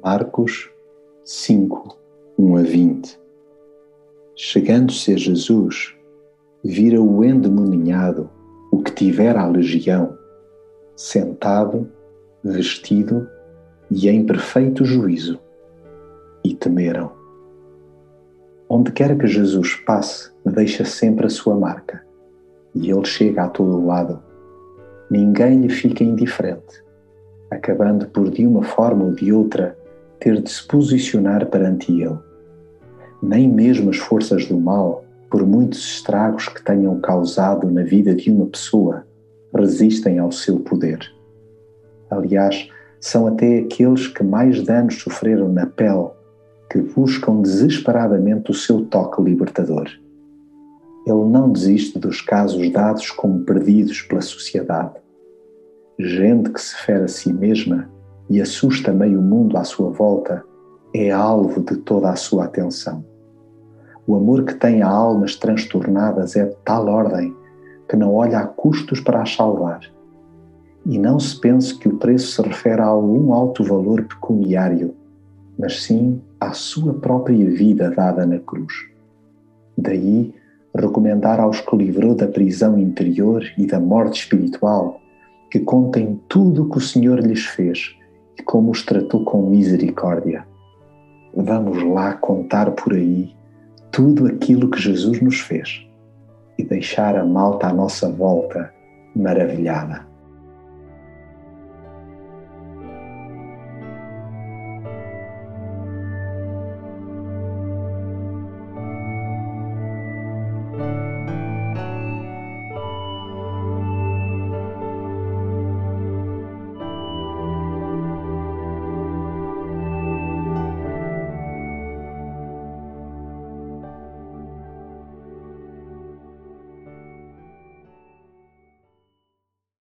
Marcos 5, 1 a 20 Chegando-se a Jesus, vira o endemoninhado, o que tivera a legião, sentado, vestido e em perfeito juízo, e temeram. Onde quer que Jesus passe, deixa sempre a sua marca, e ele chega a todo lado. Ninguém lhe fica indiferente, acabando por, de uma forma ou de outra, ter de se posicionar perante ele. Nem mesmo as forças do mal, por muitos estragos que tenham causado na vida de uma pessoa, resistem ao seu poder. Aliás, são até aqueles que mais danos sofreram na pele que buscam desesperadamente o seu toque libertador. Ele não desiste dos casos dados como perdidos pela sociedade. Gente que se fere a si mesma e assusta meio mundo à sua volta, é alvo de toda a sua atenção. O amor que tem a almas transtornadas é de tal ordem que não olha a custos para as salvar. E não se pense que o preço se refere a algum alto valor pecuniário, mas sim à sua própria vida dada na cruz. Daí, recomendar aos que livrou da prisão interior e da morte espiritual que contem tudo o que o Senhor lhes fez como os tratou com misericórdia. Vamos lá contar por aí tudo aquilo que Jesus nos fez e deixar a malta à nossa volta maravilhada.